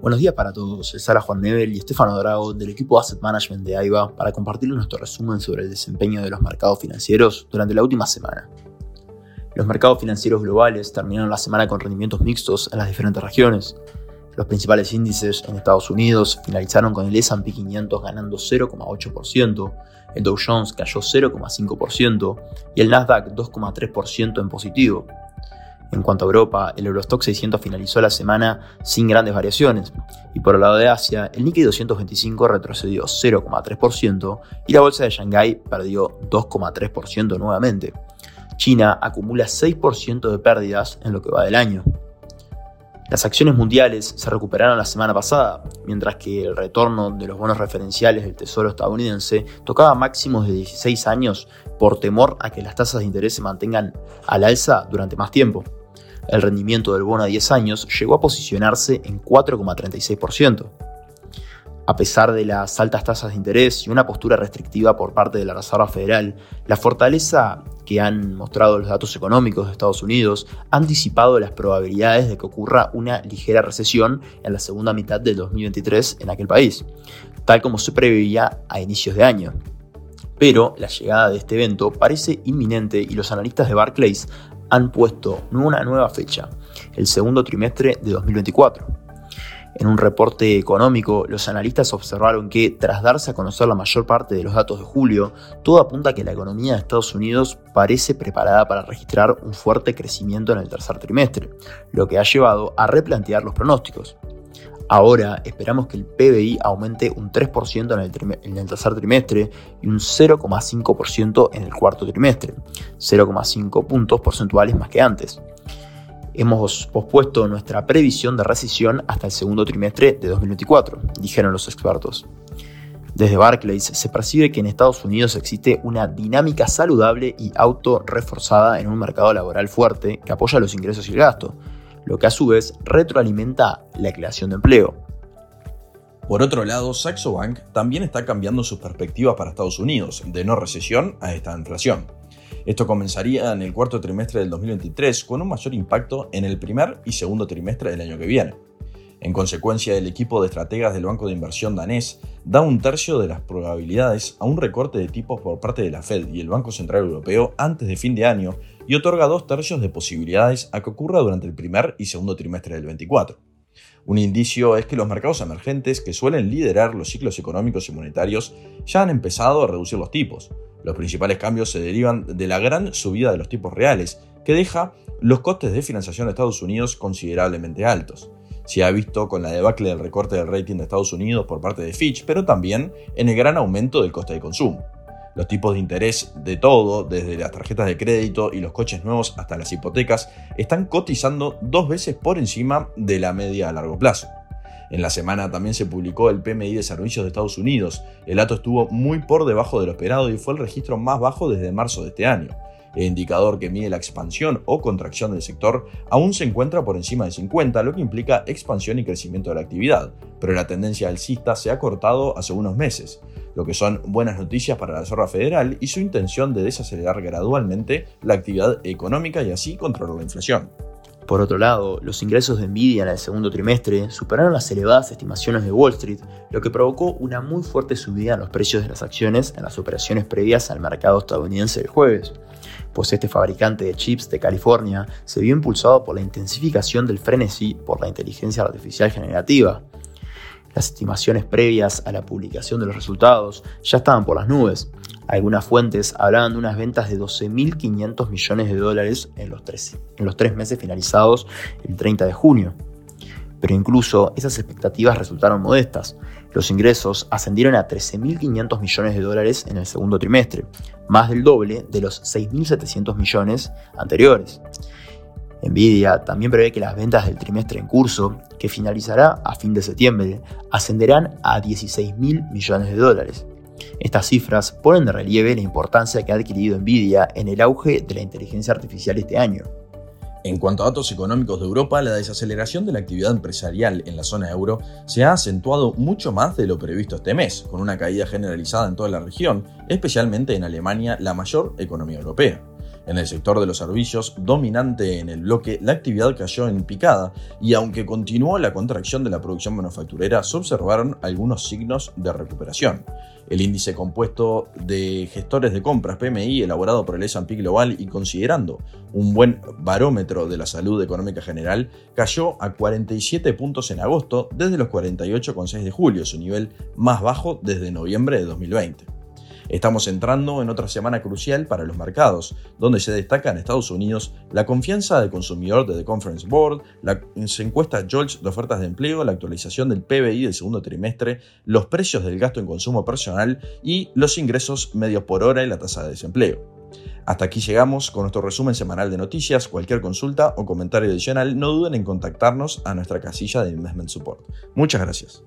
Buenos días para todos, es Sara Juan Nebel y Estefano Drago del equipo Asset Management de AIBA para compartir nuestro resumen sobre el desempeño de los mercados financieros durante la última semana. Los mercados financieros globales terminaron la semana con rendimientos mixtos en las diferentes regiones. Los principales índices en Estados Unidos finalizaron con el S&P 500 ganando 0,8%, el Dow Jones cayó 0,5% y el Nasdaq 2,3% en positivo. En cuanto a Europa, el Eurostock 600 finalizó la semana sin grandes variaciones, y por el lado de Asia, el Nikkei 225 retrocedió 0,3% y la bolsa de Shanghái perdió 2,3% nuevamente. China acumula 6% de pérdidas en lo que va del año. Las acciones mundiales se recuperaron la semana pasada, mientras que el retorno de los bonos referenciales del Tesoro estadounidense tocaba máximos de 16 años por temor a que las tasas de interés se mantengan al alza durante más tiempo. El rendimiento del bono a 10 años llegó a posicionarse en 4,36%. A pesar de las altas tasas de interés y una postura restrictiva por parte de la Reserva Federal, la fortaleza que han mostrado los datos económicos de Estados Unidos ha anticipado las probabilidades de que ocurra una ligera recesión en la segunda mitad del 2023 en aquel país, tal como se preveía a inicios de año. Pero la llegada de este evento parece inminente y los analistas de Barclays han puesto una nueva fecha, el segundo trimestre de 2024. En un reporte económico, los analistas observaron que, tras darse a conocer la mayor parte de los datos de julio, todo apunta a que la economía de Estados Unidos parece preparada para registrar un fuerte crecimiento en el tercer trimestre, lo que ha llevado a replantear los pronósticos. Ahora esperamos que el PBI aumente un 3% en el, tercer trimestre y un 0,5% en el cuarto trimestre, 0,5 puntos porcentuales más que antes. Hemos pospuesto nuestra previsión de recesión hasta el segundo trimestre de 2024, dijeron los expertos. Desde Barclays se percibe que en Estados Unidos existe una dinámica saludable y auto-reforzada en un mercado laboral fuerte que apoya los ingresos y el gasto, lo que a su vez retroalimenta la creación de empleo. Por otro lado, Saxo Bank también está cambiando sus perspectivas para Estados Unidos, de no recesión a esta inflación. Esto comenzaría en el cuarto trimestre del 2023 con un mayor impacto en el primer y segundo trimestre del año que viene. En consecuencia, el equipo de estrategas del banco de inversión danés da un tercio de las probabilidades a un recorte de tipos por parte de la Fed y el Banco Central Europeo antes de fin de año y otorga dos tercios de posibilidades a que ocurra durante el primer y segundo trimestre del 24. Un indicio es que los mercados emergentes que suelen liderar los ciclos económicos y monetarios ya han empezado a reducir los tipos. Los principales cambios se derivan de la gran subida de los tipos reales, que deja los costes de financiación de Estados Unidos considerablemente altos se ha visto con la debacle del recorte del rating de Estados Unidos por parte de Fitch, pero también en el gran aumento del coste de consumo. Los tipos de interés de todo, desde las tarjetas de crédito y los coches nuevos hasta las hipotecas, están cotizando dos veces por encima de la media a largo plazo. En la semana también se publicó el PMI de servicios de Estados Unidos. El dato estuvo muy por debajo de lo esperado y fue el registro más bajo desde marzo de este año. El indicador que mide la expansión o contracción del sector aún se encuentra por encima de 50, lo que implica expansión y crecimiento de la actividad, pero la tendencia alcista se ha cortado hace unos meses, lo que son buenas noticias para la Reserva Federal y su intención de desacelerar gradualmente la actividad económica y así controlar la inflación. Por otro lado, los ingresos de Nvidia en el segundo trimestre superaron las elevadas estimaciones de Wall Street, lo que provocó una muy fuerte subida en los precios de las acciones en las operaciones previas al mercado estadounidense el jueves pues este fabricante de chips de California se vio impulsado por la intensificación del frenesí por la inteligencia artificial generativa. Las estimaciones previas a la publicación de los resultados ya estaban por las nubes. Algunas fuentes hablaban de unas ventas de 12.500 millones de dólares en los, tres, en los tres meses finalizados el 30 de junio. Pero incluso esas expectativas resultaron modestas. Los ingresos ascendieron a 13.500 millones de dólares en el segundo trimestre, más del doble de los 6.700 millones anteriores. Nvidia también prevé que las ventas del trimestre en curso, que finalizará a fin de septiembre, ascenderán a 16.000 millones de dólares. Estas cifras ponen de relieve la importancia que ha adquirido Nvidia en el auge de la inteligencia artificial este año. En cuanto a datos económicos de Europa, la desaceleración de la actividad empresarial en la zona euro se ha acentuado mucho más de lo previsto este mes, con una caída generalizada en toda la región, especialmente en Alemania, la mayor economía europea. En el sector de los servicios, dominante en el bloque, la actividad cayó en picada y aunque continuó la contracción de la producción manufacturera, se observaron algunos signos de recuperación. El índice compuesto de gestores de compras PMI elaborado por el S&P Global y considerando un buen barómetro de la salud económica general cayó a 47 puntos en agosto desde los 48,6 de julio, su nivel más bajo desde noviembre de 2020. Estamos entrando en otra semana crucial para los mercados, donde se destaca en Estados Unidos la confianza del consumidor de The Conference Board, la encuesta George de ofertas de empleo, la actualización del PBI del segundo trimestre, los precios del gasto en consumo personal y los ingresos medios por hora y la tasa de desempleo. Hasta aquí llegamos con nuestro resumen semanal de noticias. Cualquier consulta o comentario adicional no duden en contactarnos a nuestra casilla de Investment Support. Muchas gracias.